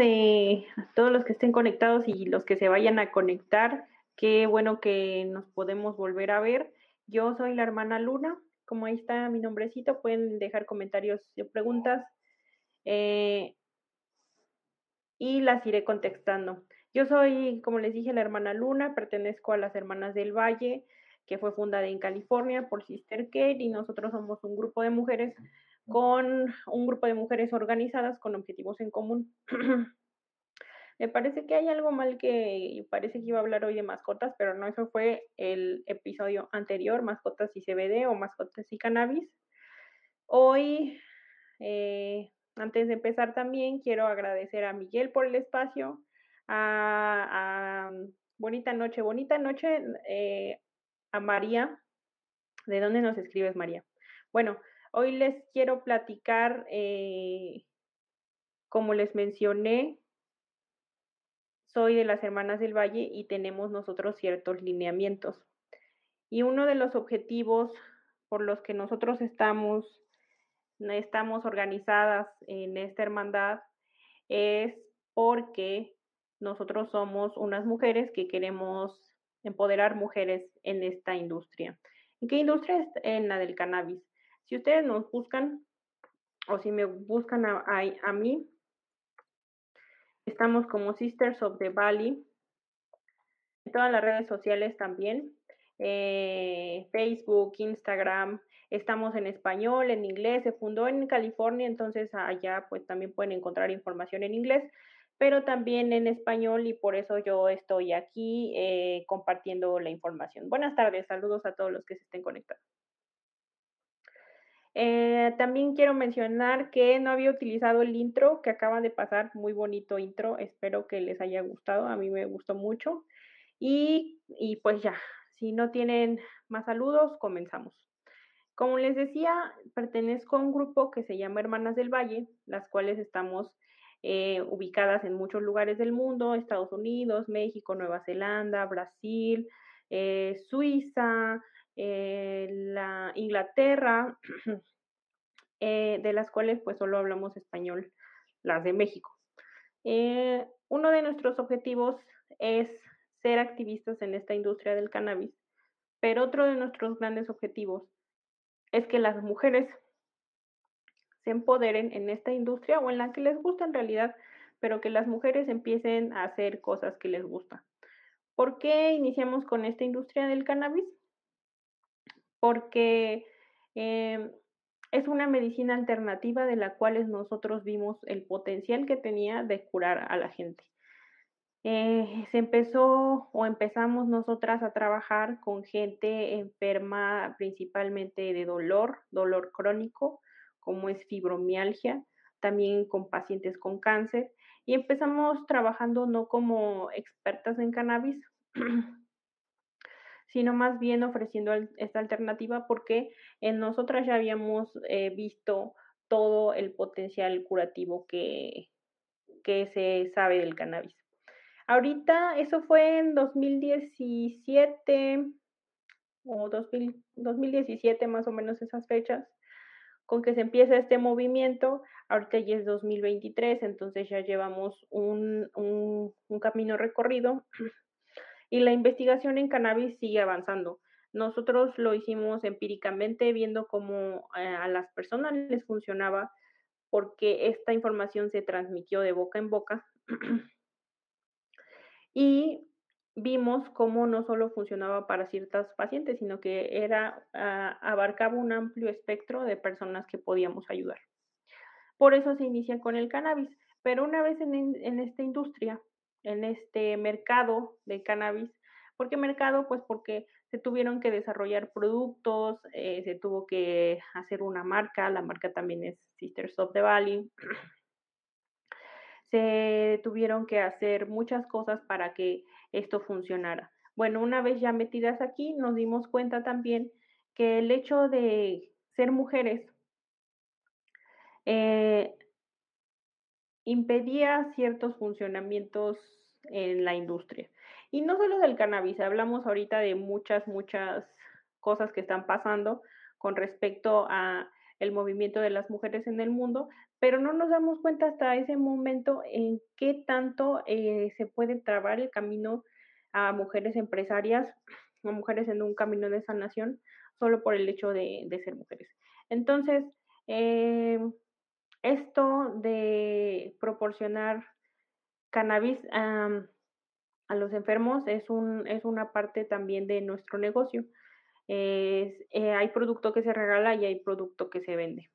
Hola a todos, eh, los que estén conectados y los que se vayan a conectar. Qué bueno que nos podemos volver a ver. Yo soy la hermana Luna. Como ahí está mi nombrecito, pueden dejar comentarios y preguntas eh, y las iré contestando. Yo soy, como les dije, la hermana Luna, pertenezco a las Hermanas del Valle, que fue fundada en California por Sister Kate y nosotros somos un grupo de mujeres con un grupo de mujeres organizadas con objetivos en común. Me parece que hay algo mal que parece que iba a hablar hoy de mascotas, pero no, eso fue el episodio anterior, mascotas y CBD o mascotas y cannabis. Hoy, eh, antes de empezar también, quiero agradecer a Miguel por el espacio, a, Bonita Noche, Bonita Noche, eh, a María. ¿De dónde nos escribes, María? Bueno, Hoy les quiero platicar, eh, como les mencioné, soy de las Hermanas del Valle y tenemos nosotros ciertos lineamientos. Y uno de los objetivos por los que nosotros estamos, estamos organizadas en esta hermandad es porque nosotros somos unas mujeres que queremos empoderar mujeres en esta industria. ¿En qué industria? En la del cannabis. Si ustedes nos buscan o si me buscan a, mí, estamos como Sisters of the Valley, en todas las redes sociales también, eh, Facebook, Instagram, estamos en español, en inglés, se fundó en California, entonces allá pues también pueden encontrar información en inglés, pero también en español y por eso yo estoy aquí eh, compartiendo la información. Buenas tardes, saludos a todos los que se estén conectando. Eh, también quiero mencionar que no había utilizado el intro que acaba de pasar, muy bonito intro, espero que les haya gustado, a mí me gustó mucho. Y, y pues ya, si no tienen más saludos, comenzamos. Como les decía, pertenezco a un grupo que se llama Hermanas del Valle, las cuales estamos eh, ubicadas en muchos lugares del mundo, Estados Unidos, México, Nueva Zelanda, Brasil, eh, Suiza, eh, la Inglaterra, eh, de las cuales pues solo hablamos español, las de México. Eh, uno de nuestros objetivos es ser activistas en esta industria del cannabis, pero otro de nuestros grandes objetivos es que las mujeres se empoderen en esta industria o en la que les gusta en realidad, pero que las mujeres empiecen a hacer cosas que les gustan. ¿Por qué iniciamos con esta industria del cannabis? Porque em, es una medicina alternativa de la cual nosotros vimos el potencial que tenía de curar a la gente. Eh, se empezó o empezamos nosotras a trabajar con gente enferma principalmente de dolor, dolor crónico, como es fibromialgia, también con pacientes con cáncer, y empezamos trabajando no como expertas en cannabis, sino más bien ofreciendo esta alternativa porque en nosotras ya habíamos eh, visto todo el potencial curativo que, que se sabe del cannabis. Ahorita, eso fue en 2017 o 2017 más o menos esas fechas, con que se empieza este movimiento. Ahorita ya es 2023, entonces ya llevamos un, un, un camino recorrido y la investigación en cannabis sigue avanzando. Nosotros lo hicimos empíricamente viendo cómo eh, a las personas les funcionaba porque esta información se transmitió de boca en boca y vimos cómo no solo funcionaba para ciertas pacientes, sino que era ah, abarcaba un amplio espectro de personas que podíamos ayudar. Por eso se inicia con el cannabis, pero una vez en, en esta industria en este mercado de cannabis. ¿Por qué mercado? Pues porque se tuvieron que desarrollar productos, eh, se tuvo que hacer una marca, la marca también es Sisters of the Valley. Se tuvieron que hacer muchas cosas para que esto funcionara. Bueno, una vez ya metidas aquí, nos dimos cuenta también que el hecho de ser mujeres eh, impedía ciertos funcionamientos en la industria. Y no solo del cannabis, hablamos ahorita de muchas, muchas cosas que están pasando con respecto a el movimiento de las mujeres en el mundo, pero no nos damos cuenta hasta ese momento en qué tanto eh, se puede trabar el camino a mujeres empresarias, a mujeres en un camino de sanación, solo por el hecho de, ser mujeres. Entonces, eh, esto de proporcionar cannabis a los enfermos es, un, es una parte también de nuestro negocio. Eh, hay producto que se regala y hay producto que se vende.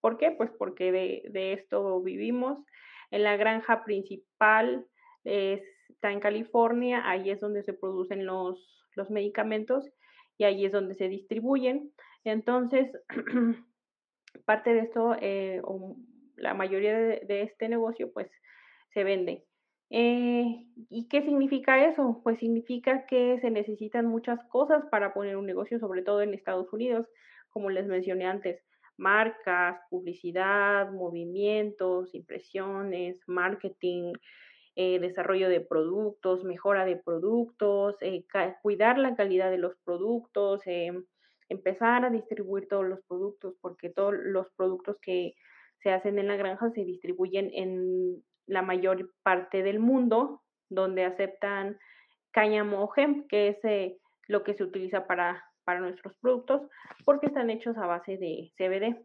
¿Por qué? Pues porque de, de esto vivimos. En la granja principal está en California, ahí es donde se producen los, los medicamentos y ahí es donde se distribuyen. Entonces, parte de esto, eh, o la mayoría de, este negocio, pues se vende. Eh, ¿Y qué significa eso? Pues significa que se necesitan muchas cosas para poner un negocio, sobre todo en Estados Unidos, como les mencioné antes, marcas, publicidad, movimientos, impresiones, marketing, eh, desarrollo de productos, mejora de productos, cuidar la calidad de los productos, empezar a distribuir todos los productos, porque todos los productos que se hacen en la granja se distribuyen en la mayor parte del mundo, donde aceptan cáñamo o hemp, que es eh, lo que se utiliza para, nuestros productos, porque están hechos a base de CBD.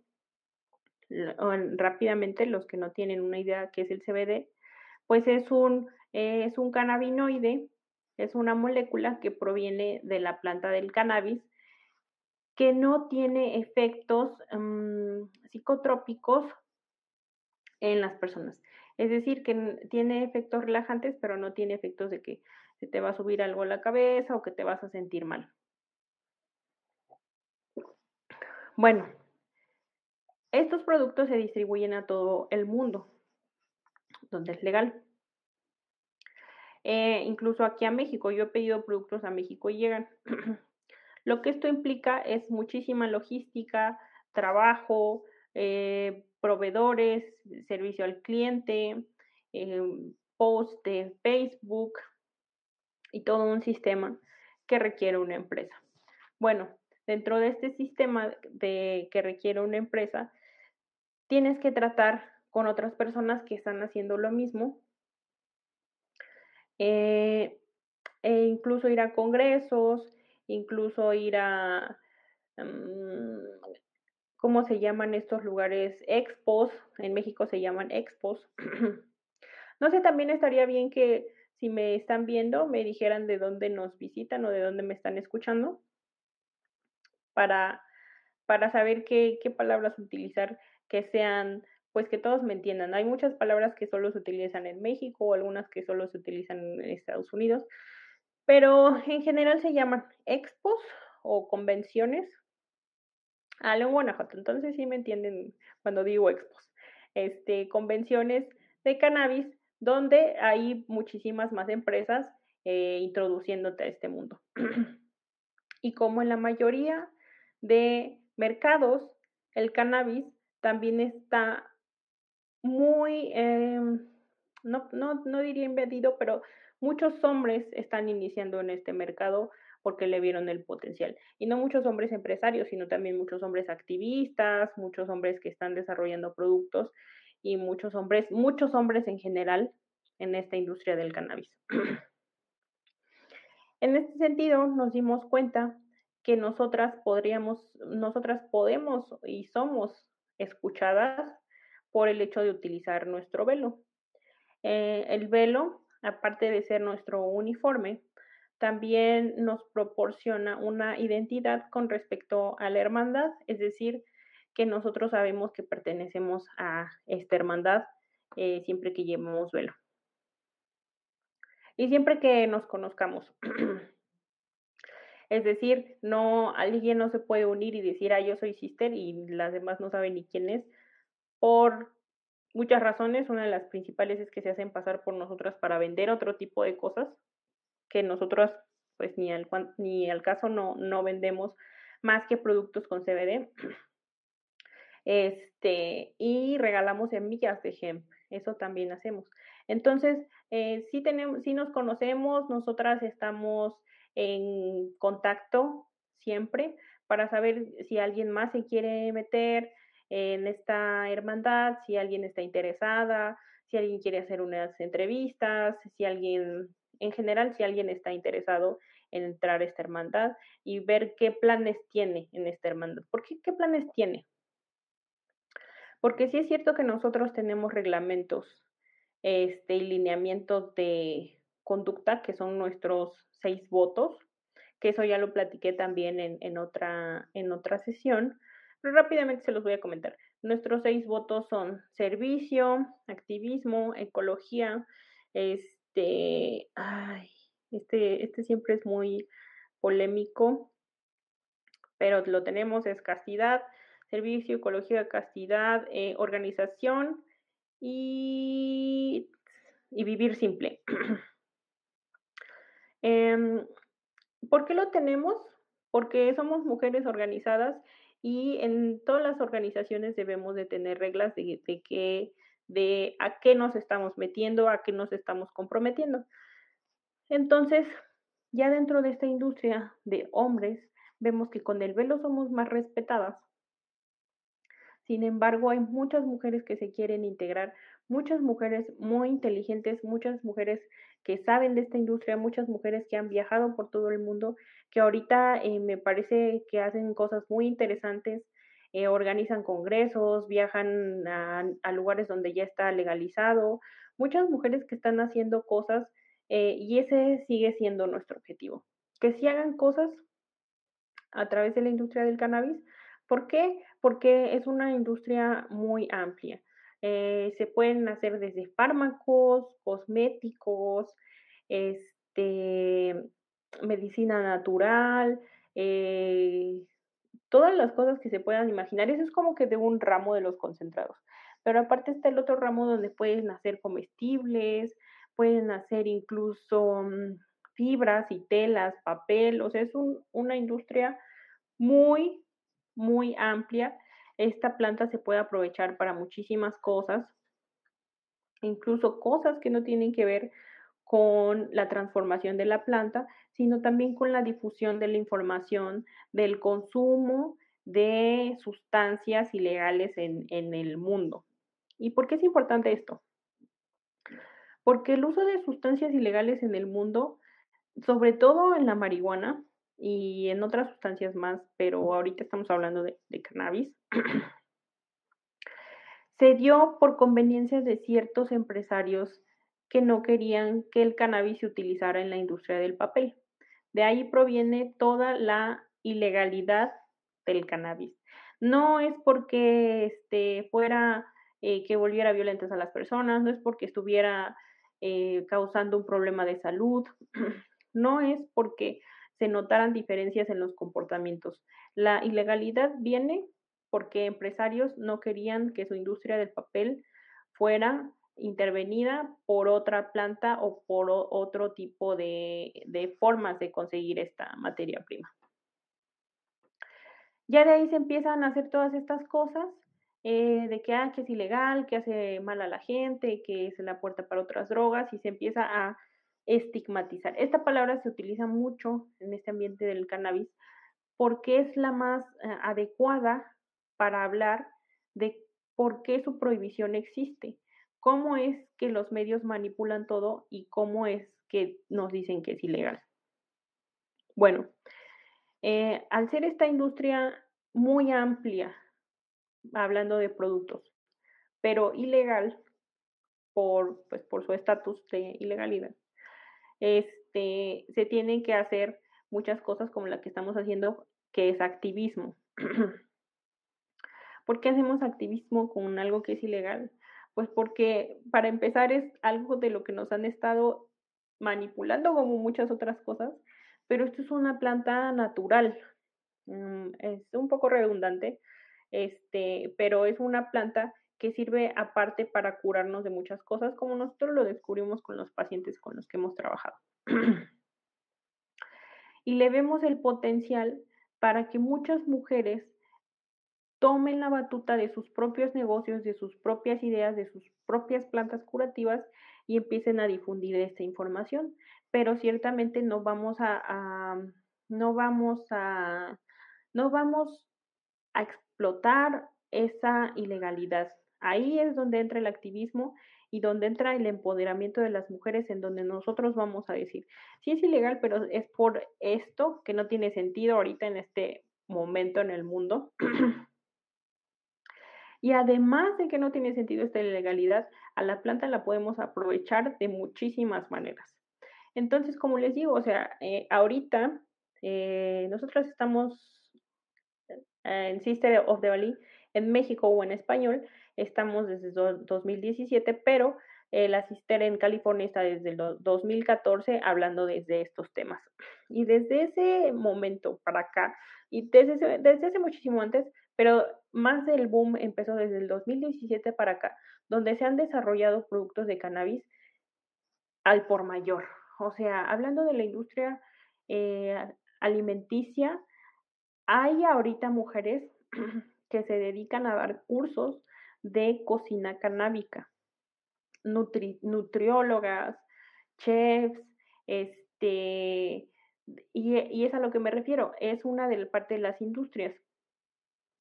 Rápidamente, los que no tienen una idea qué es el CBD, pues es un, es un cannabinoide, es una molécula que proviene de la planta del cannabis que no tiene efectos mm, psicotrópicos en las personas. Es decir, que tiene efectos relajantes, pero no tiene efectos de que se te va a subir algo a la cabeza o que te vas a sentir mal. Bueno, estos productos se distribuyen a todo el mundo, donde es legal. Eh, incluso aquí a México, yo he pedido productos a México y llegan. Lo que esto implica es muchísima logística, trabajo, eh, proveedores, servicio al cliente, em, post de Facebook y todo un sistema que requiere una empresa. Bueno, dentro de este sistema de que requiere una empresa, tienes que tratar con otras personas que están haciendo lo mismo eh, e incluso ir a congresos, incluso ir a, mm, ¿cómo se llaman estos lugares? Expos, en México se llaman expos. no sé, también estaría bien que si me están viendo me dijeran de dónde nos visitan o de dónde me están escuchando para, para saber qué, qué palabras utilizar que sean, pues que todos me entiendan. Hay muchas palabras que solo se utilizan en México o algunas que solo se utilizan en Estados Unidos, pero en general se llaman expos o convenciones. Ah, en Guanajuato, entonces sí me entienden cuando digo expos. Este, convenciones de cannabis donde hay muchísimas más empresas eh, introduciéndote a este mundo. y como en la mayoría de mercados, el cannabis también está muy, em, no, no, no diría invadido, pero muchos hombres están iniciando en este mercado porque le vieron el potencial. Y no muchos hombres empresarios, sino también muchos hombres activistas, muchos hombres que están desarrollando productos y muchos hombres, muchos hombres en general en esta industria del cannabis. en este sentido, nos dimos cuenta que nosotras podríamos, nosotras podemos y somos escuchadas por el hecho de utilizar nuestro velo. Eh, el velo, aparte de ser nuestro uniforme, también nos proporciona una identidad con respecto a la hermandad, es decir, que nosotros sabemos que pertenecemos a esta hermandad eh, siempre que llevemos velo. Y siempre que nos conozcamos. es decir, no, alguien no se puede unir y decir, ah, yo soy sister y las demás no saben ni quién es, por muchas razones. Una de las principales es que se hacen pasar por nosotras para vender otro tipo de cosas que nosotros pues ni al, ni al caso no, no vendemos más que productos con CBD. Este, y regalamos semillas de hemp, eso también hacemos. Entonces, eh, sí, tenemos, sí nos conocemos, nosotras estamos en contacto siempre para saber si alguien más se quiere meter en esta hermandad, si alguien está interesada, si alguien quiere hacer unas entrevistas, si alguien en general, si alguien está interesado en entrar a esta hermandad y ver qué planes tiene en esta hermandad. ¿Por qué? ¿Qué planes tiene? Porque sí es cierto que nosotros tenemos reglamentos este, y lineamientos de conducta, que son nuestros seis votos, que eso ya lo platiqué también en, en, otra, en otra sesión, pero rápidamente se los voy a comentar. Nuestros seis votos son servicio, activismo, ecología, es, este, ay, este, este siempre es muy polémico, pero lo tenemos, es castidad, servicio, ecología, castidad, eh, organización y, y, vivir simple. eh, ¿Por qué lo tenemos? Porque somos mujeres organizadas y en todas las organizaciones debemos de tener reglas de, de que de a qué nos estamos metiendo, a qué nos estamos comprometiendo. Entonces, ya dentro de esta industria de hombres, vemos que con el velo somos más respetadas. Sin embargo, hay muchas mujeres que se quieren integrar, muchas mujeres muy inteligentes, muchas mujeres que saben de esta industria, muchas mujeres que han viajado por todo el mundo, que ahorita eh, me parece que hacen cosas muy interesantes eh, organizan congresos, viajan a, lugares donde ya está legalizado, muchas mujeres que están haciendo cosas eh, y ese sigue siendo nuestro objetivo, que si hagan cosas a través de la industria del cannabis. ¿Por qué? Porque es una industria muy amplia. Eh, se pueden hacer desde fármacos, cosméticos, este, medicina natural, eh, todas las cosas que se puedan imaginar. Eso es como que de un ramo de los concentrados. Pero aparte está el otro ramo donde pueden hacer comestibles, pueden hacer incluso mm, fibras y telas, papel, o sea, es una industria muy, muy amplia. Esta planta se puede aprovechar para muchísimas cosas, incluso cosas que no tienen que ver con la transformación de la planta, sino también con la difusión de la información del consumo de sustancias ilegales en, el mundo. ¿Y por qué es importante esto? Porque el uso de sustancias ilegales en el mundo, sobre todo en la marihuana y en otras sustancias más, pero ahorita estamos hablando de, cannabis, se dio por conveniencia de ciertos empresarios que no querían que el cannabis se utilizara en la industria del papel. De ahí proviene toda la ilegalidad del cannabis. No es porque este, fuera eh, que volviera violentas a las personas, no es porque estuviera eh, causando un problema de salud, no es porque se notaran diferencias en los comportamientos. La ilegalidad viene porque empresarios no querían que su industria del papel fuera intervenida por otra planta o por otro tipo de, formas de conseguir esta materia prima. Ya de ahí se empiezan a hacer todas estas cosas eh, de que, ah, que es ilegal, que hace mal a la gente, que es la puerta para otras drogas y se empieza a estigmatizar. Esta palabra se utiliza mucho en este ambiente del cannabis porque es la más eh, adecuada para hablar de por qué su prohibición existe, cómo es que los medios manipulan todo y cómo es que nos dicen que es ilegal. Bueno, eh, al ser esta industria muy amplia, hablando de productos, pero ilegal por, pues, por su estatus de ilegalidad, este, se tienen que hacer muchas cosas como la que estamos haciendo, que es activismo. ¿Por qué hacemos activismo con algo que es ilegal? Pues porque para empezar es algo de lo que nos han estado manipulando como muchas otras cosas, pero esto es una planta natural. Mm, es un poco redundante, este, pero es una planta que sirve aparte para curarnos de muchas cosas, como nosotros lo descubrimos con los pacientes con los que hemos trabajado. y le vemos el potencial para que muchas mujeres tomen la batuta de sus propios negocios, de sus propias ideas, de sus propias plantas curativas y empiecen a difundir esta información. Pero ciertamente no vamos a, no vamos a, no vamos a explotar esa ilegalidad. Ahí es donde entra el activismo y donde entra el empoderamiento de las mujeres, en donde nosotros vamos a decir, sí es ilegal, pero es por esto que no tiene sentido ahorita en este momento en el mundo. Y además de que no tiene sentido esta ilegalidad, a la planta la podemos aprovechar de muchísimas maneras. Entonces, como les digo, o sea, eh, ahorita eh, nosotros estamos en Sister of the Valley en México o en español, estamos desde 2017, pero eh, la en California está desde el 2014 hablando desde estos temas. Y desde ese momento para acá, y desde desde ese muchísimo antes, pero más del boom empezó desde el 2017 para acá, donde se han desarrollado productos de cannabis al por mayor. O sea, hablando de la industria eh, alimenticia, hay ahorita mujeres que se dedican a dar cursos de cocina canábica, nutriólogas, chefs, este, y, es a lo que me refiero, es una de parte de las industrias.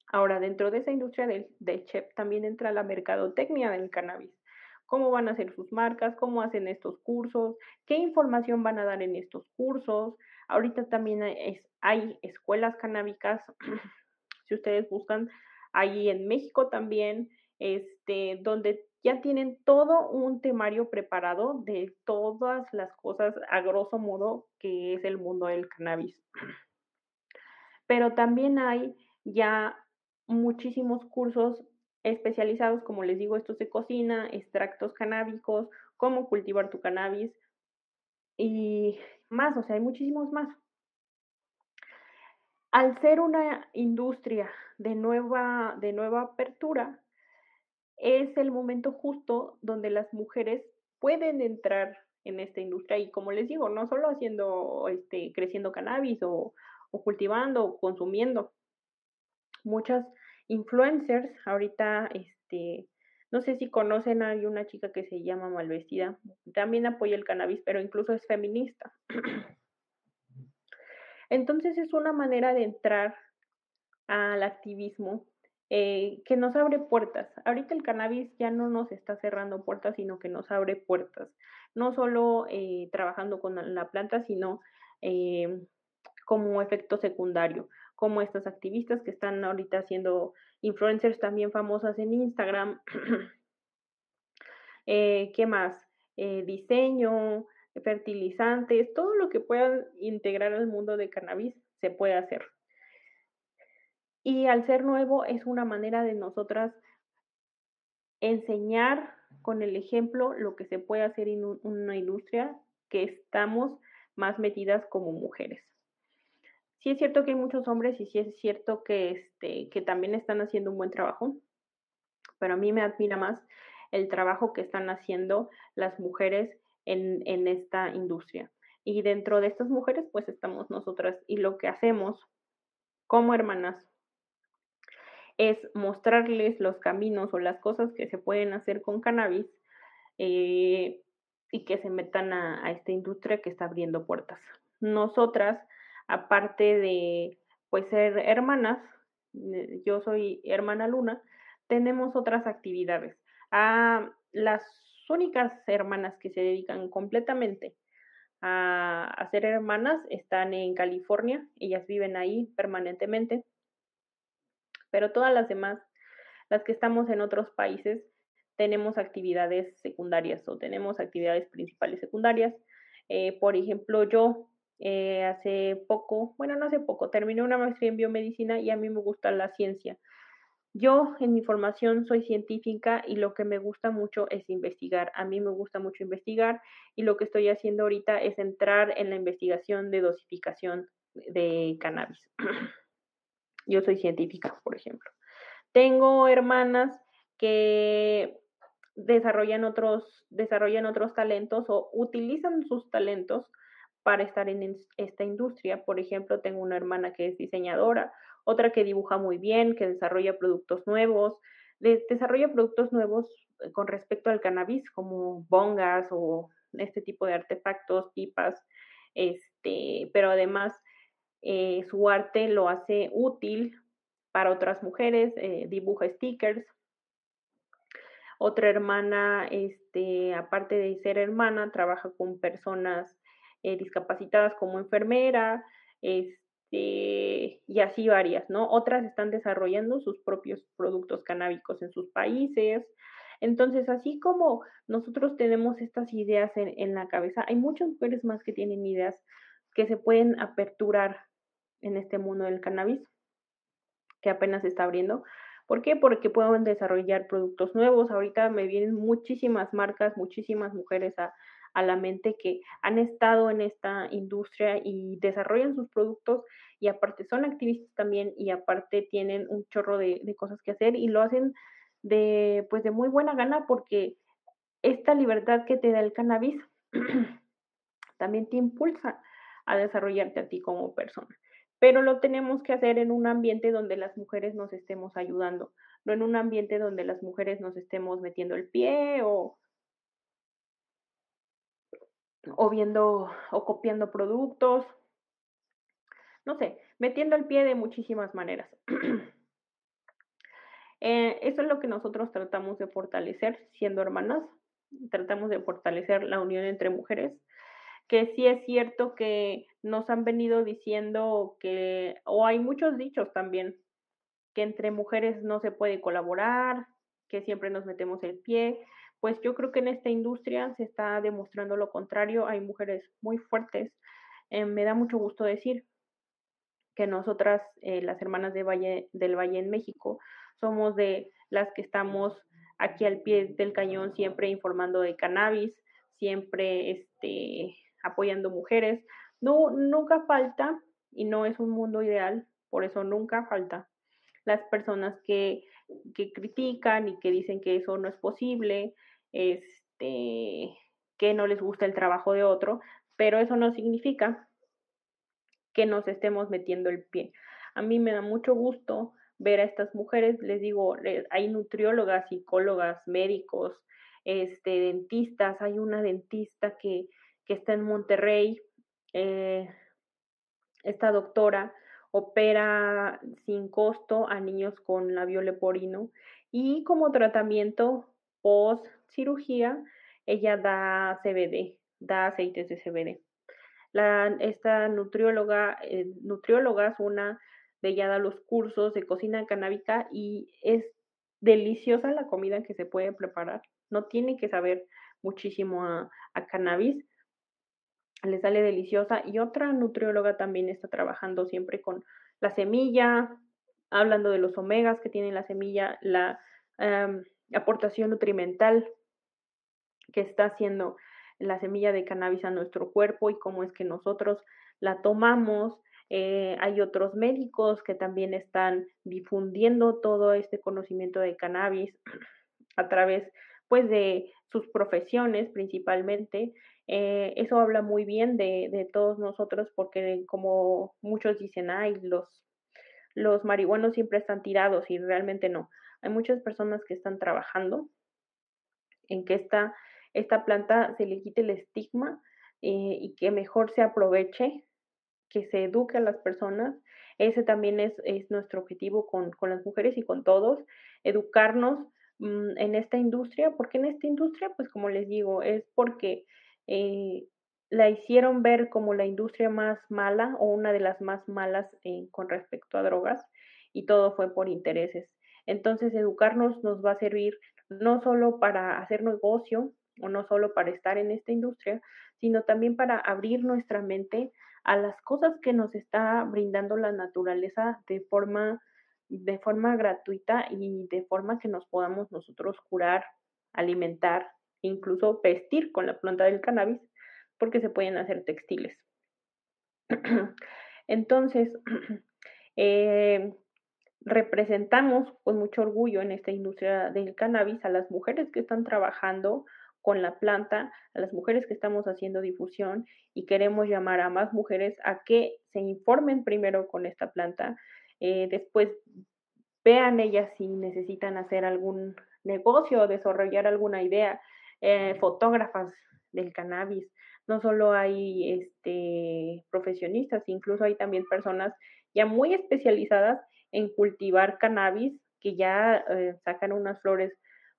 Ahora, dentro de esa industria del, chef también entra la mercadotecnia del cannabis. ¿Cómo van a hacer sus marcas? ¿Cómo hacen estos cursos? ¿Qué información van a dar en estos cursos? Ahorita también hay escuelas canábicas, si ustedes buscan, ahí en México también, este, donde ya tienen todo un temario preparado de todas las cosas a grosso modo que es el mundo del cannabis. Pero también hay ya muchísimos cursos especializados, como les digo, estos de cocina, extractos canábicos, cómo cultivar tu cannabis y más, o sea, hay muchísimos más. Al ser una industria de nueva, de nueva apertura, es el momento justo donde las mujeres pueden entrar en esta industria y como les digo, no solo haciendo, este, creciendo cannabis o, cultivando o consumiendo. Muchas influencers, ahorita, este, no sé si conocen a una chica que se llama Malvestida, también apoya el cannabis, pero incluso es feminista. Entonces es una manera de entrar al activismo eh, que nos abre puertas. Ahorita el cannabis ya no nos está cerrando puertas, sino que nos abre puertas. No solo eh, trabajando con la planta, sino eh, como efecto secundario como estas activistas que están ahorita haciendo influencers también famosas en Instagram. eh, ¿Qué más? Eh, diseño, fertilizantes, todo lo que puedan integrar al mundo de cannabis se puede hacer. Y al ser nuevo es una manera de nosotras enseñar con el ejemplo lo que se puede hacer en una industria que estamos más metidas como mujeres. Sí es cierto que hay muchos hombres y sí es cierto que, este, que también están haciendo un buen trabajo, pero a mí me admira más el trabajo que están haciendo las mujeres en, en esta industria. Y dentro de estas mujeres, pues estamos nosotras y lo que hacemos como hermanas es mostrarles los caminos o las cosas que se pueden hacer con cannabis eh, y que se metan a, esta industria que está abriendo puertas. Nosotras, aparte de pues ser hermanas, eh, yo soy hermana Luna, tenemos otras actividades. A las únicas hermanas que se dedican completamente a, a ser hermanas están en California, ellas viven ahí permanentemente pero todas las demás, las que estamos en otros países, tenemos actividades secundarias o tenemos actividades principales secundarias. Eh, por ejemplo, yo eh, hace poco, bueno, no hace poco, terminé una maestría en biomedicina y a mí me gusta la ciencia. Yo en mi formación soy científica y lo que me gusta mucho es investigar. A mí me gusta mucho investigar y lo que estoy haciendo ahorita es entrar en la investigación de dosificación de cannabis. Yo soy científica, por ejemplo. Tengo hermanas que desarrollan otros, desarrollan otros talentos o utilizan sus talentos para estar en esta industria. Por ejemplo, tengo una hermana que es diseñadora, otra que dibuja muy bien, que desarrolla productos nuevos, desarrolla productos nuevos eh, con respecto al cannabis, como bongas o este tipo de artefactos, pipas, este, pero además eh, su arte lo hace útil para otras mujeres, eh, dibuja stickers. Otra hermana, este, aparte de ser hermana, trabaja con personas eh, discapacitadas como enfermera, este, y así varias, ¿no? Otras están desarrollando sus propios productos canábicos en sus países. Entonces, así como nosotros tenemos estas ideas en, en la cabeza, hay muchas mujeres más que tienen ideas que se pueden aperturar en este mundo del cannabis, que apenas se está abriendo. ¿Por qué? Porque pueden desarrollar productos nuevos. Ahorita me vienen muchísimas marcas, muchísimas mujeres a, la mente que han estado en esta industria y desarrollan sus productos y aparte son activistas también y aparte tienen un chorro de, de, cosas que hacer y lo hacen de pues de muy buena gana porque esta libertad que te da el cannabis también te impulsa a desarrollarte a ti como persona pero lo tenemos que hacer en un ambiente donde las mujeres nos estemos ayudando, no en un ambiente donde las mujeres nos estemos metiendo el pie o, o viendo o copiando productos, no sé, metiendo el pie de muchísimas maneras. eh, eso es lo que nosotros tratamos de fortalecer siendo hermanas, tratamos de fortalecer la unión entre mujeres que sí es cierto que nos han venido diciendo que, o hay muchos dichos también, que entre mujeres no se puede colaborar, que siempre nos metemos el pie. Pues yo creo que en esta industria se está demostrando lo contrario. Hay mujeres muy fuertes. Eh, me da mucho gusto decir que nosotras, eh, las hermanas de Valle, del Valle en México, somos de las que estamos aquí al pie del cañón, siempre informando de cannabis, siempre este, apoyando mujeres. No, nunca falta, y no es un mundo ideal, por eso nunca falta las personas que, que critican y que dicen que eso no es posible, este, que no les gusta el trabajo de otro, pero eso no significa que nos estemos metiendo el pie. A mí me da mucho gusto ver a estas mujeres, les digo, hay nutriólogas, psicólogas, médicos, este, dentistas, hay una dentista que, que está en Monterrey. Eh, esta doctora opera sin costo a niños con labio leporino y como tratamiento post cirugía ella da CBD, da aceites de CBD. La, esta nutrióloga, eh, nutrióloga es una de ella da los cursos de cocina canábica y es deliciosa la comida que se puede preparar. No tiene que saber muchísimo a cannabis, le sale deliciosa y otra nutrióloga también está trabajando siempre con la semilla, hablando de los omegas que tiene la semilla, la aportación nutrimental que está haciendo la semilla de cannabis a nuestro cuerpo y cómo es que nosotros la tomamos. Eh, hay otros médicos que también están difundiendo todo este conocimiento de cannabis a través pues de sus profesiones principalmente. Eh, eso habla muy bien de, todos nosotros porque como muchos dicen, ay, los, los marihuanos siempre están tirados y realmente no. Hay muchas personas que están trabajando en que esta, esta planta se le quite el estigma eh, y que mejor se aproveche, que se eduque a las personas. Ese también es, es nuestro objetivo con, con, las mujeres y con todos, educarnos mmm, en esta industria, porque en esta industria, pues como les digo, es porque eh, la hicieron ver como la industria más mala o una de las más malas con respecto a drogas y todo fue por intereses. Entonces, educarnos nos va a servir no solo para hacer negocio o no solo para estar en esta industria, sino también para abrir nuestra mente a las cosas que nos está brindando la naturaleza de forma de forma gratuita y de forma que nos podamos nosotros curar, alimentar, incluso vestir con la planta del cannabis, porque se pueden hacer textiles. Entonces, eh, representamos con mucho orgullo en esta industria del cannabis a las mujeres que están trabajando con la planta, a las mujeres que estamos haciendo difusión y queremos llamar a más mujeres a que se informen primero con esta planta, eh, después vean ellas si necesitan hacer algún negocio o desarrollar alguna idea, eh, fotógrafas del cannabis. No solo hay este, profesionistas, incluso hay también personas ya muy especializadas en cultivar cannabis, que ya eh, sacan unas flores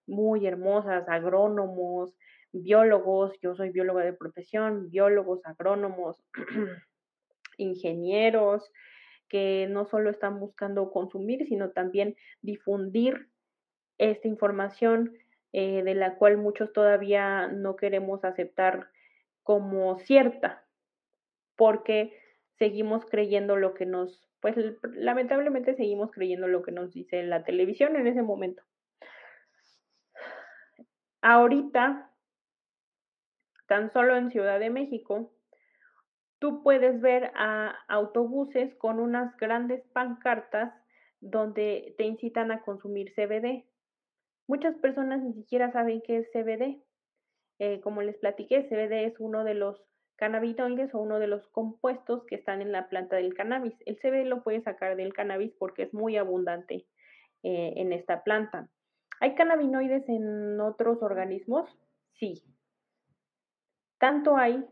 muy hermosas, agrónomos, biólogos, yo soy bióloga de profesión, biólogos, agrónomos, ingenieros, que no solo están buscando consumir, sino también difundir esta información eh, de la cual muchos todavía no queremos aceptar como cierta, porque seguimos creyendo lo que nos pues lamentablemente seguimos creyendo lo que nos dice la televisión en ese momento. Ahorita, tan solo en Ciudad de México, tú puedes ver a autobuses con unas grandes pancartas donde te incitan a consumir CBD. Muchas personas ni siquiera saben qué es CBD. Eh, como les platiqué, CBD es uno de los cannabinoides o uno de los compuestos que están en la planta del cannabis. El CBD lo puede sacar del cannabis porque es muy abundante eh, en esta planta. ¿Hay cannabinoides en otros organismos? Sí. Tanto hay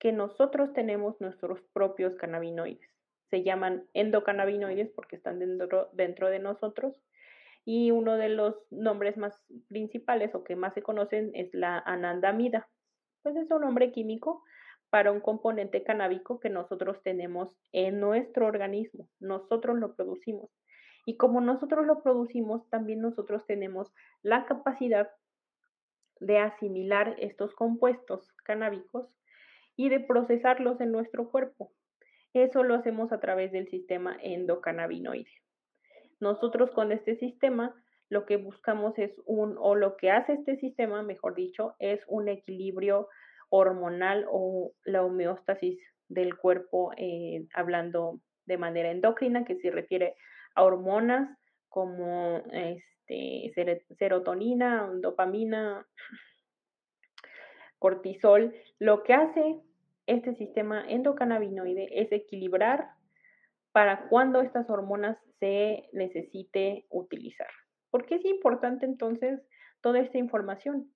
que nosotros tenemos nuestros propios cannabinoides. Se llaman endocannabinoides porque están dentro, dentro de nosotros. Y uno de los nombres más principales o que más se conocen es la anandamida. Pues es un nombre químico para un componente canábico que nosotros tenemos en nuestro organismo. Nosotros lo producimos. Y como nosotros lo producimos, también nosotros tenemos la capacidad de asimilar estos compuestos canábicos y de procesarlos en nuestro cuerpo. Eso lo hacemos a través del sistema endocannabinoide. Nosotros con este sistema lo que buscamos es un, o lo que hace este sistema, mejor dicho, es un equilibrio hormonal o la homeostasis del cuerpo, eh, hablando de manera endocrina, que se refiere a hormonas como este, serotonina, dopamina, cortisol. Lo que hace este sistema endocannabinoide es equilibrar para cuando estas hormonas se necesite utilizar. ¿Por qué es importante entonces toda esta información?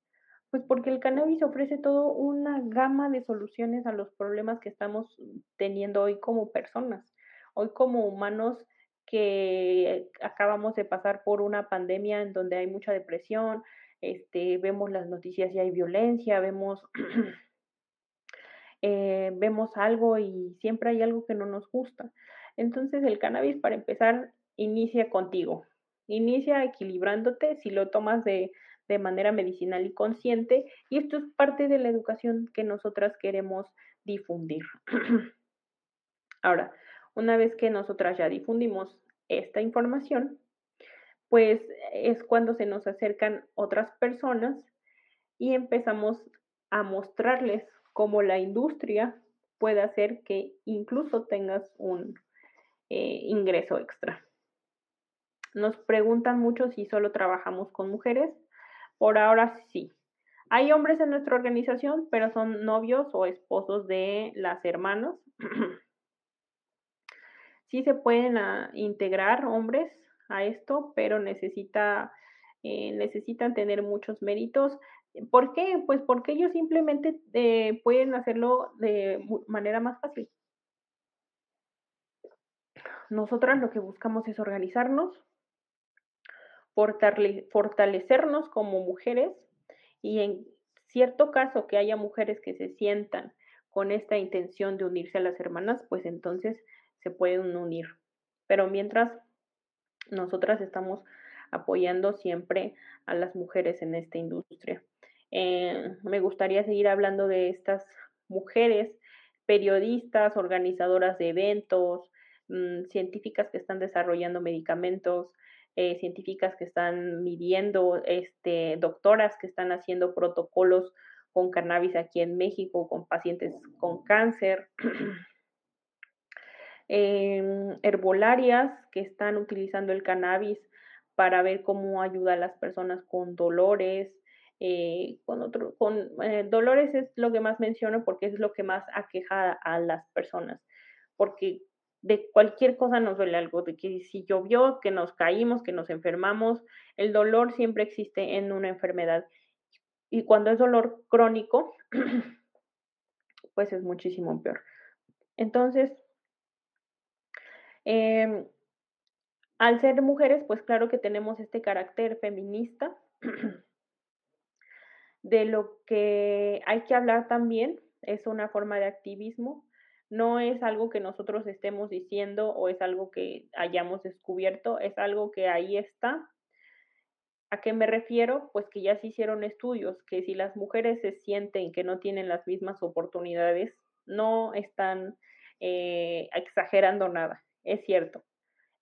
Pues porque el cannabis ofrece toda una gama de soluciones a los problemas que estamos teniendo hoy como personas, hoy como humanos que acabamos de pasar por una pandemia en donde hay mucha depresión, este, vemos las noticias y hay violencia, vemos, eh, vemos algo y siempre hay algo que no nos gusta. Entonces el cannabis para empezar inicia contigo, inicia equilibrándote si lo tomas de de manera medicinal y consciente y esto es parte de la educación que nosotras queremos difundir. Ahora, una vez que nosotras ya difundimos esta información, pues es cuando se nos acercan otras personas y empezamos a mostrarles cómo la industria puede hacer que incluso tengas un eh, ingreso extra. Nos preguntan mucho si solo trabajamos con mujeres. Por ahora sí. Hay hombres en nuestra organización, pero son novios o esposos de las hermanas. sí se pueden ah, integrar hombres a esto, pero eh, necesitan tener muchos méritos. ¿Por qué? Pues porque ellos simplemente eh, pueden hacerlo de manera más fácil. Nosotras lo que buscamos es organizarnos, fortalecernos como mujeres y en cierto caso que haya mujeres que se sientan con esta intención de unirse a las hermanas, pues entonces se pueden unir. Pero mientras nosotras estamos apoyando siempre a las mujeres en esta industria. Eh, me gustaría seguir hablando de estas mujeres periodistas, organizadoras de eventos, mm, científicas que están desarrollando medicamentos, eh, científicas que están midiendo, este, doctoras que están haciendo protocolos con cannabis aquí en México, con pacientes con cáncer. Em, herbolarias que están utilizando el cannabis para ver cómo ayuda a las personas con dolores, eh, con otro, con eh, dolores es lo que más menciono porque es lo que más aqueja a las personas, porque de cualquier cosa nos duele algo, de que si llovió, que nos caímos, que nos enfermamos, el dolor siempre existe en una enfermedad. Y cuando es dolor crónico, pues es muchísimo peor. Entonces, em, al ser mujeres, pues claro que tenemos este carácter feminista. de lo que hay que hablar también es una forma de activismo, no es algo que nosotros estemos diciendo o es algo que hayamos descubierto, es algo que ahí está. ¿A qué me refiero? Pues que ya se hicieron estudios, que si las mujeres se sienten que no tienen las mismas oportunidades, no están eh, exagerando nada, es cierto.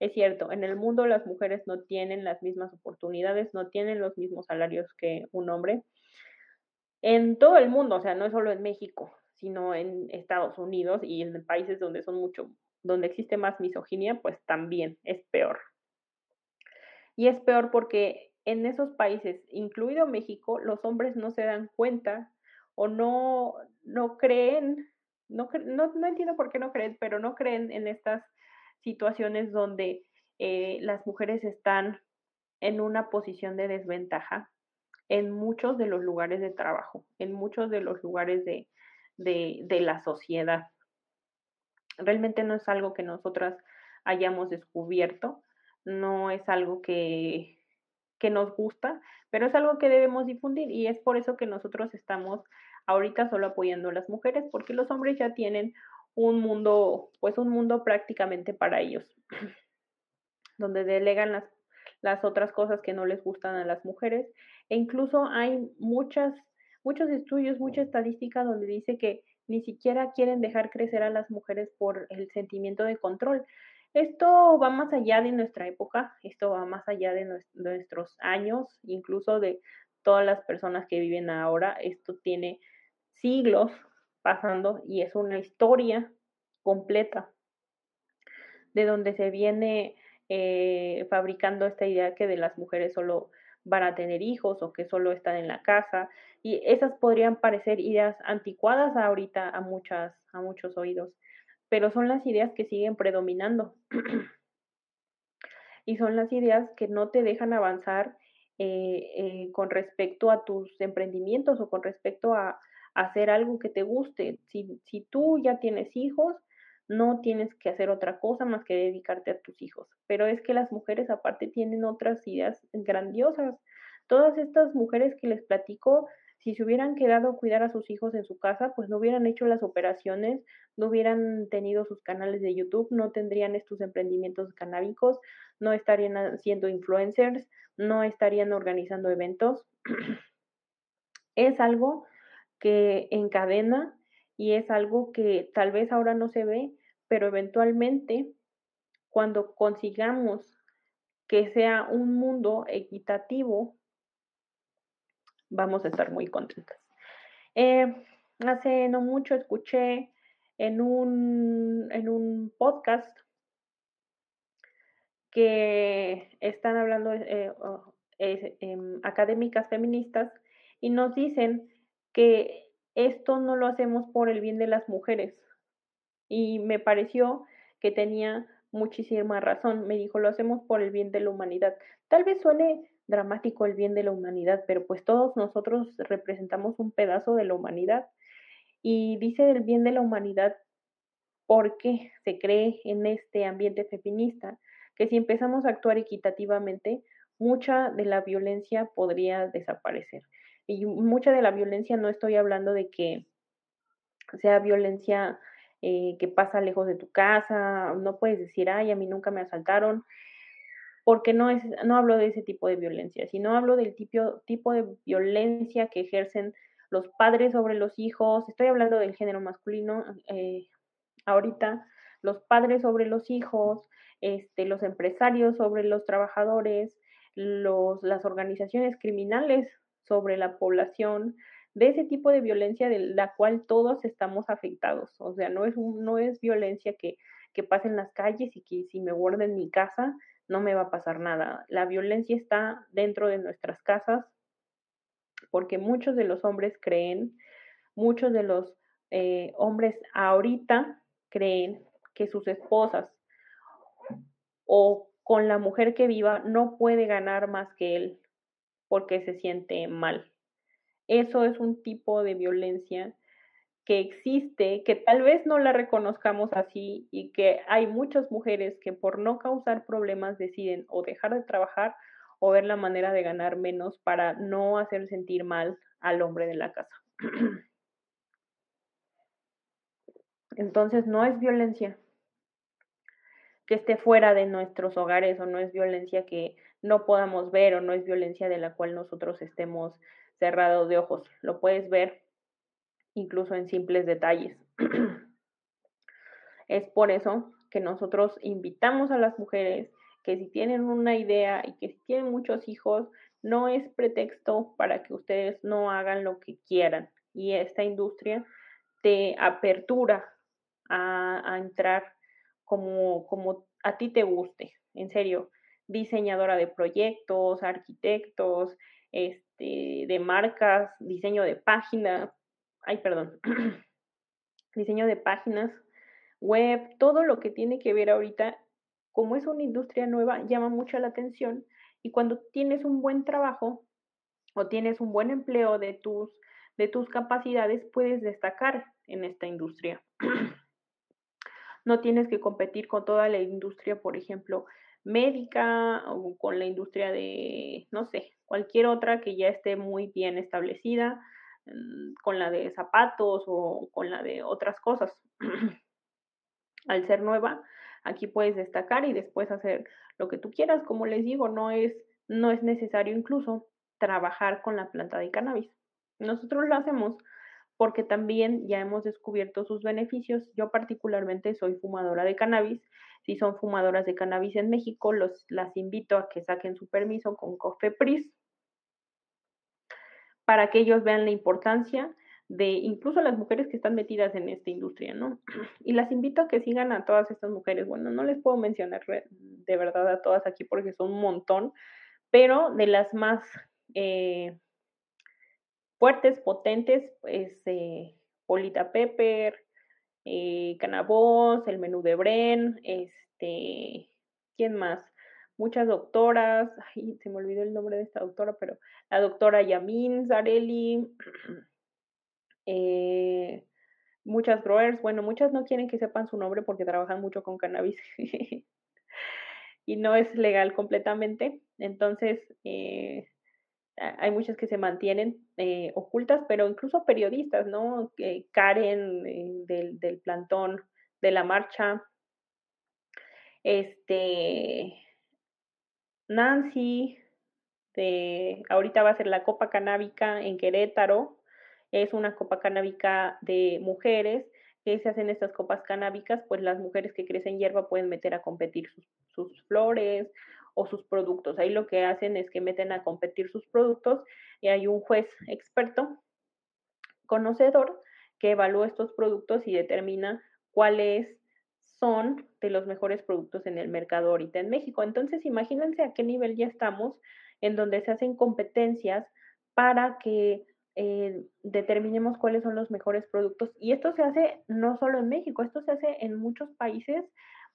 Es cierto, en el mundo las mujeres no tienen las mismas oportunidades, no tienen los mismos salarios que un hombre en todo el mundo, o sea, no es solo en México, sino en Estados Unidos y en países donde son mucho, donde existe más misoginia, pues también es peor. Y es peor porque en esos países, incluido México, los hombres no se dan cuenta o no, no creen, no, no, no entiendo por qué no creen, pero no creen en estas situaciones donde eh, las mujeres están en una posición de desventaja en muchos de los lugares de trabajo, en muchos de los lugares de, de, la sociedad. Realmente no es algo que nosotras hayamos descubierto, no es algo que, que nos gusta, pero es algo que debemos difundir y es por eso que nosotros estamos ahorita solo apoyando a las mujeres, porque los hombres ya tienen un mundo, pues un mundo prácticamente para ellos, donde delegan las, las otras cosas que no les gustan a las mujeres e incluso hay muchas, muchos estudios, mucha estadística donde dice que ni siquiera quieren dejar crecer a las mujeres por el sentimiento de control. Esto va más allá de nuestra época, esto va más allá de nuestros años, incluso de todas las personas que viven ahora. Esto tiene siglos pasando y es una historia completa de donde se viene eh, fabricando esta idea que de las mujeres solo van a tener hijos o que solo están en la casa. Y esas podrían parecer ideas anticuadas ahorita a, muchas, a muchos oídos, pero son las ideas que siguen predominando. y son las ideas que no te dejan avanzar eh, eh, con respecto a tus emprendimientos o con respecto a, a hacer algo que te guste. Si, si tú ya tienes hijos, no tienes que hacer otra cosa más que dedicarte a tus hijos. Pero es que las mujeres aparte tienen otras ideas grandiosas. Todas estas mujeres que les platico, si se hubieran quedado a cuidar a sus hijos en su casa, pues no hubieran hecho las operaciones, no hubieran tenido sus canales de YouTube, no tendrían estos emprendimientos canábicos, no estarían haciendo influencers, no estarían organizando eventos. es algo que encadena y es algo que tal vez ahora no se ve, pero eventualmente cuando consigamos que sea un mundo equitativo, vamos a estar muy contentas. Eh, hace no mucho escuché en un, en un podcast que están hablando eh, em, académicas feministas y nos dicen que esto no lo hacemos por el bien de las mujeres. Y me pareció que tenía muchísima razón. Me dijo, lo hacemos por el bien de la humanidad. Tal vez suene dramático el bien de la humanidad, pero pues todos nosotros representamos un pedazo de la humanidad. Y dice el bien de la humanidad porque se cree en este ambiente feminista que si empezamos a actuar equitativamente, mucha de la violencia podría desaparecer. Y mucha de la violencia no estoy hablando de que sea violencia eh, que pasa lejos de tu casa, no puedes decir, ay, a mí nunca me asaltaron, porque no, es, no hablo de ese tipo de violencia, sino hablo del tipo, tipo de violencia que ejercen los padres sobre los hijos, estoy hablando del género masculino eh, ahorita, los padres sobre los hijos, este, los empresarios sobre los trabajadores, los, las organizaciones criminales sobre la población, de ese tipo de violencia de la cual todos estamos afectados. O sea, no es, no es violencia que, que en las calles y que si me guardo en mi casa no me va a pasar nada. La violencia está dentro de nuestras casas porque muchos de los hombres creen, muchos de los eh, hombres ahorita creen que sus esposas o con la mujer que viva no puede ganar más que él porque se siente mal. Eso es un tipo de violencia que existe, que tal vez no la reconozcamos así y que hay muchas mujeres que por no causar problemas deciden o dejar de trabajar o ver la manera de ganar menos para no hacer sentir mal al hombre de la casa. Entonces no es violencia que esté fuera de nuestros hogares o no es violencia que no podamos ver o no es violencia de la cual nosotros estemos cerrados de ojos. Lo puedes ver incluso en simples detalles. es por eso que nosotros invitamos a las mujeres que si tienen una idea y que si tienen muchos hijos, no es pretexto para que ustedes no hagan lo que quieran. Y esta industria te apertura a, entrar como, como a ti te guste. En serio, diseñadora de proyectos, arquitectos, este, de marcas, diseño de páginas, ay, perdón, diseño de páginas web, todo lo que tiene que ver ahorita, como es una industria nueva, llama mucho la atención y cuando tienes un buen trabajo o tienes un buen empleo de tus, de tus capacidades, puedes destacar en esta industria. no tienes que competir con toda la industria, por ejemplo, médica o con la industria de, no sé, cualquier otra que ya esté muy bien establecida, mm, con la de zapatos o con la de otras cosas. Al ser nueva, aquí puedes destacar y después hacer lo que tú quieras. Como les digo, no es, no es necesario incluso trabajar con la planta de cannabis. Nosotros lo hacemos porque también ya hemos descubierto sus beneficios. Yo particularmente soy fumadora de cannabis. Si son fumadoras de cannabis en México, los, las invito a que saquen su permiso con COFEPRIS para que ellos vean la importancia de incluso las mujeres que están metidas en esta industria, ¿no? Y las invito a que sigan a todas estas mujeres. Bueno, no les puedo mencionar de verdad a todas aquí porque son un montón, pero de las más eh, fuertes, potentes, pues, eh, Polita Pepper, eh, Canabos, el menú de Bren, este, ¿quién más? Muchas doctoras, ay, se me olvidó el nombre de esta doctora, pero la doctora Yamin Zarelli, eh, muchas growers, bueno, muchas no quieren que sepan su nombre porque trabajan mucho con cannabis y no es legal completamente, entonces eh, hay muchas que se mantienen eh, ocultas, pero incluso periodistas, ¿no? Karen eh, del, del, plantón de la marcha, este, Nancy, de, ahorita va a ser la Copa Canábica en Querétaro, es una Copa Canábica de mujeres que se hacen estas copas canábicas, pues las mujeres que crecen hierba pueden meter a competir sus, sus flores o sus productos. Ahí lo que hacen es que meten a competir sus productos y hay un juez experto, conocedor, que evalúa estos productos y determina cuáles son de los mejores productos en el mercado ahorita en México. Entonces, imagínense a qué nivel ya estamos, en donde se hacen competencias para que eh, determinemos cuáles son los mejores productos. Y esto se hace no solo en México, esto se hace en muchos países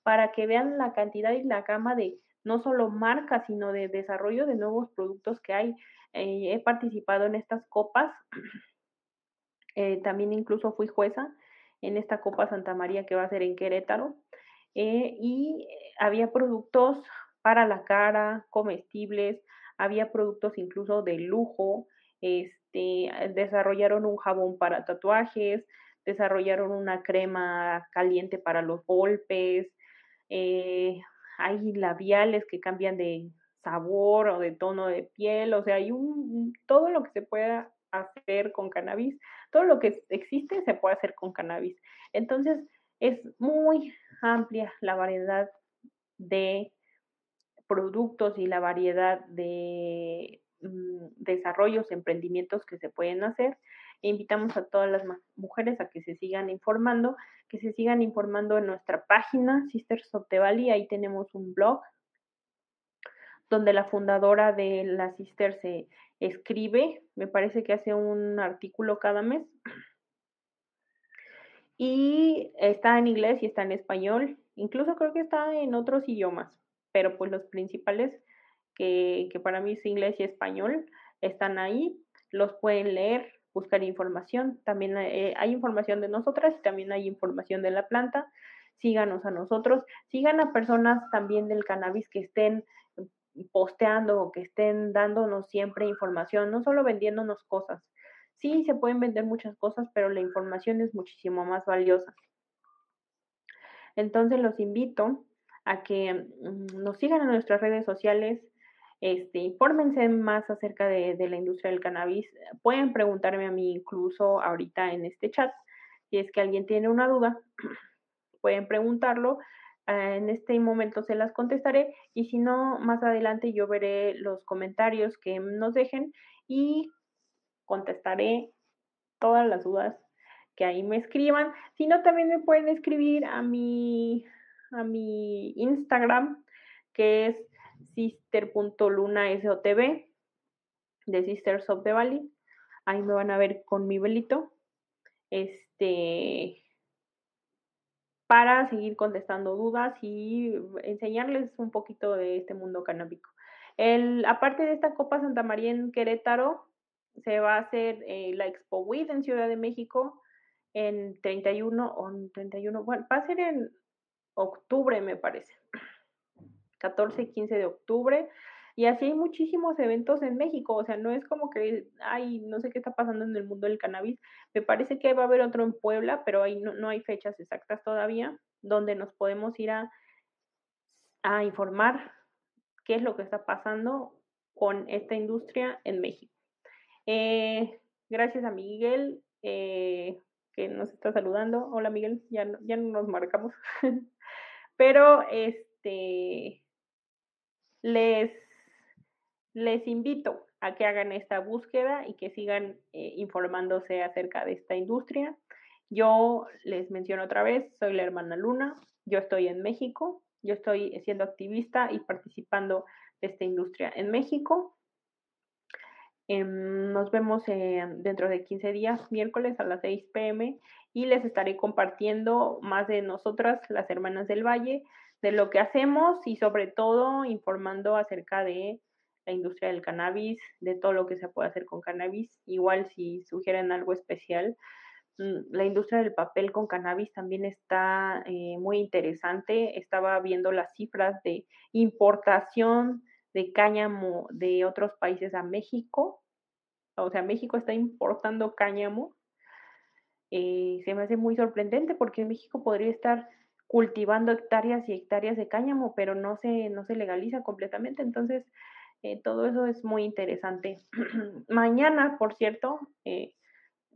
para que vean la cantidad y la gama de no solo marcas, sino de desarrollo de nuevos productos que hay. Eh, he participado en estas copas, eh, también incluso fui jueza en esta Copa Santa María que va a ser en Querétaro. y había productos para la cara, comestibles, había productos incluso de lujo, este, desarrollaron un jabón para tatuajes, desarrollaron una crema caliente para los golpes, eh, hay labiales que cambian de sabor o de tono de piel, o sea, hay un, todo lo que se pueda hacer con cannabis, todo lo que existe se puede hacer con cannabis. Entonces, es muy amplia la variedad de productos y la variedad de mm, desarrollos, emprendimientos que se pueden hacer. E invitamos a todas las mujeres a que se sigan informando, que se sigan informando en nuestra página Sisters of the Valley. Ahí tenemos un blog donde la fundadora de la Sister se escribe, me parece que hace un artículo cada mes. Y está en inglés y está en español, incluso creo que está en otros idiomas pero pues los principales, que, para mí es inglés y español, están ahí, los pueden leer, buscar información, también eh, hay información de nosotras y también hay información de la planta, síganos a nosotros, sigan a personas también del cannabis que estén posteando o que estén dándonos siempre información, no solo vendiéndonos cosas. Sí, se pueden vender muchas cosas, pero la información es muchísimo más valiosa. Entonces los invito a que mm, nos sigan en nuestras redes sociales, este, infórmense más acerca de, la industria del cannabis. Pueden preguntarme a mí incluso ahorita en este chat. Si es que alguien tiene una duda, pueden preguntarlo. Ah, en este momento se las contestaré y si no, más adelante yo veré los comentarios que nos dejen y contestaré todas las dudas que ahí me escriban. Si no, también me pueden escribir a mi a mi Instagram, que es sister.lunasotv de Sisters of the Valley. Ahí me van a ver con mi velito. Este para seguir contestando dudas y enseñarles un poquito de este mundo canábico. El, aparte de esta Copa Santa María en Querétaro, se va a hacer eh, la Expo WID en Ciudad de México en 31 o 31, bueno, va a ser en octubre, me parece. 14 y 15 de octubre. Y así hay muchísimos eventos en México, o sea, no es como que, ay, no sé qué está pasando en el mundo del cannabis. Me parece que va a haber otro en Puebla, pero ahí no, hay fechas exactas todavía, donde nos podemos ir a, a informar qué es lo que está pasando con esta industria en México. Eh, gracias a Miguel, eh, que nos está saludando. Hola Miguel, ya, ya nos marcamos. Pero este les, invito a que hagan esta búsqueda y que sigan eh, informándose acerca de esta industria. Yo les menciono otra vez, soy la hermana Luna, yo estoy en México, yo estoy siendo activista y participando de esta industria en México. Em, nos vemos dentro de 15 días, miércoles a las 6 pm, y les estaré compartiendo más de nosotras, las hermanas del Valle, de lo que hacemos y sobre todo informando acerca de la industria del cannabis, de todo lo que se puede hacer con cannabis. Igual si sugieren algo especial, mm, la industria del papel con cannabis también está eh, muy interesante. Estaba viendo las cifras de importación de cáñamo de otros países a México. O sea, México está importando cáñamo. Eh, se me hace muy sorprendente porque México podría estar cultivando hectáreas y hectáreas de cáñamo, pero no se, no se legaliza completamente. Entonces, eh, todo eso es muy interesante. Mañana, por cierto, eh,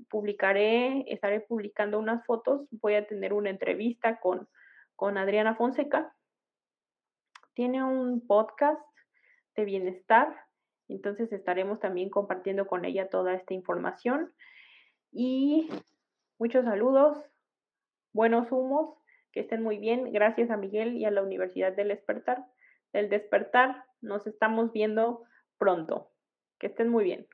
publicaré, estaré publicando unas fotos, voy a tener una entrevista con, con Adriana Fonseca. Tiene un podcast de bienestar, entonces estaremos también compartiendo con ella toda esta información. Y muchos saludos, buenos humos, que estén muy bien. Gracias a Miguel y a la Universidad del Despertar. Del Despertar, nos estamos viendo pronto. Que estén muy bien.